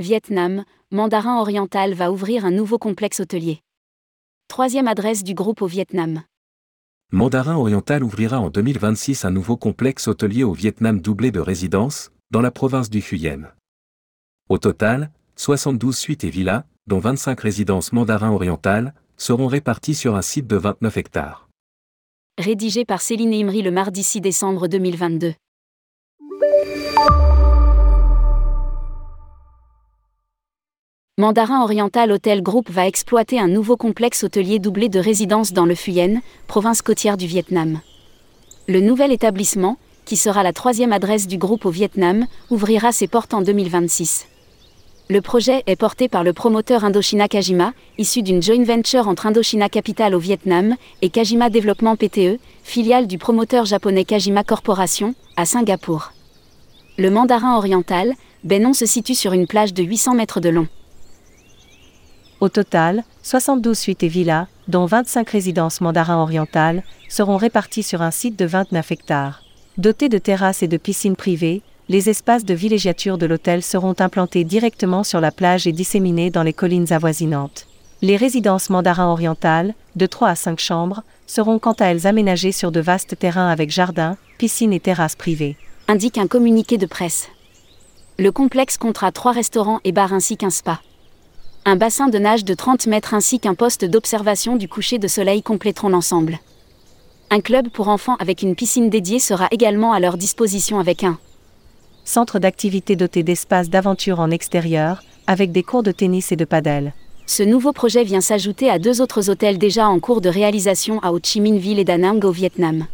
Vietnam, Mandarin Oriental va ouvrir un nouveau complexe hôtelier. Troisième adresse du groupe au Vietnam. Mandarin Oriental ouvrira en 2026 un nouveau complexe hôtelier au Vietnam doublé de résidences, dans la province du Phuyen. Au total, 72 suites et villas, dont 25 résidences Mandarin Oriental, seront réparties sur un site de 29 hectares. Rédigé par Céline Imri le mardi 6 décembre 2022. Mandarin Oriental Hotel Group va exploiter un nouveau complexe hôtelier doublé de résidences dans le Phuyen, province côtière du Vietnam. Le nouvel établissement, qui sera la troisième adresse du groupe au Vietnam, ouvrira ses portes en 2026. Le projet est porté par le promoteur Indochina Kajima, issu d'une joint venture entre Indochina Capital au Vietnam et Kajima Développement PTE, filiale du promoteur japonais Kajima Corporation, à Singapour. Le mandarin oriental, Benon se situe sur une plage de 800 mètres de long. Au total, 72 suites et villas, dont 25 résidences mandarins orientales, seront réparties sur un site de 29 hectares. Dotés de terrasses et de piscines privées, les espaces de villégiature de l'hôtel seront implantés directement sur la plage et disséminés dans les collines avoisinantes. Les résidences mandarins orientales, de 3 à 5 chambres, seront quant à elles aménagées sur de vastes terrains avec jardins, piscines et terrasses privées. Indique un communiqué de presse. Le complexe comptera trois restaurants et bars ainsi qu'un spa. Un bassin de nage de 30 mètres ainsi qu'un poste d'observation du coucher de soleil compléteront l'ensemble. Un club pour enfants avec une piscine dédiée sera également à leur disposition avec un centre d'activité doté d'espaces d'aventure en extérieur, avec des cours de tennis et de padel. Ce nouveau projet vient s'ajouter à deux autres hôtels déjà en cours de réalisation à Ho Chi Minh Ville et Da Nang au Vietnam.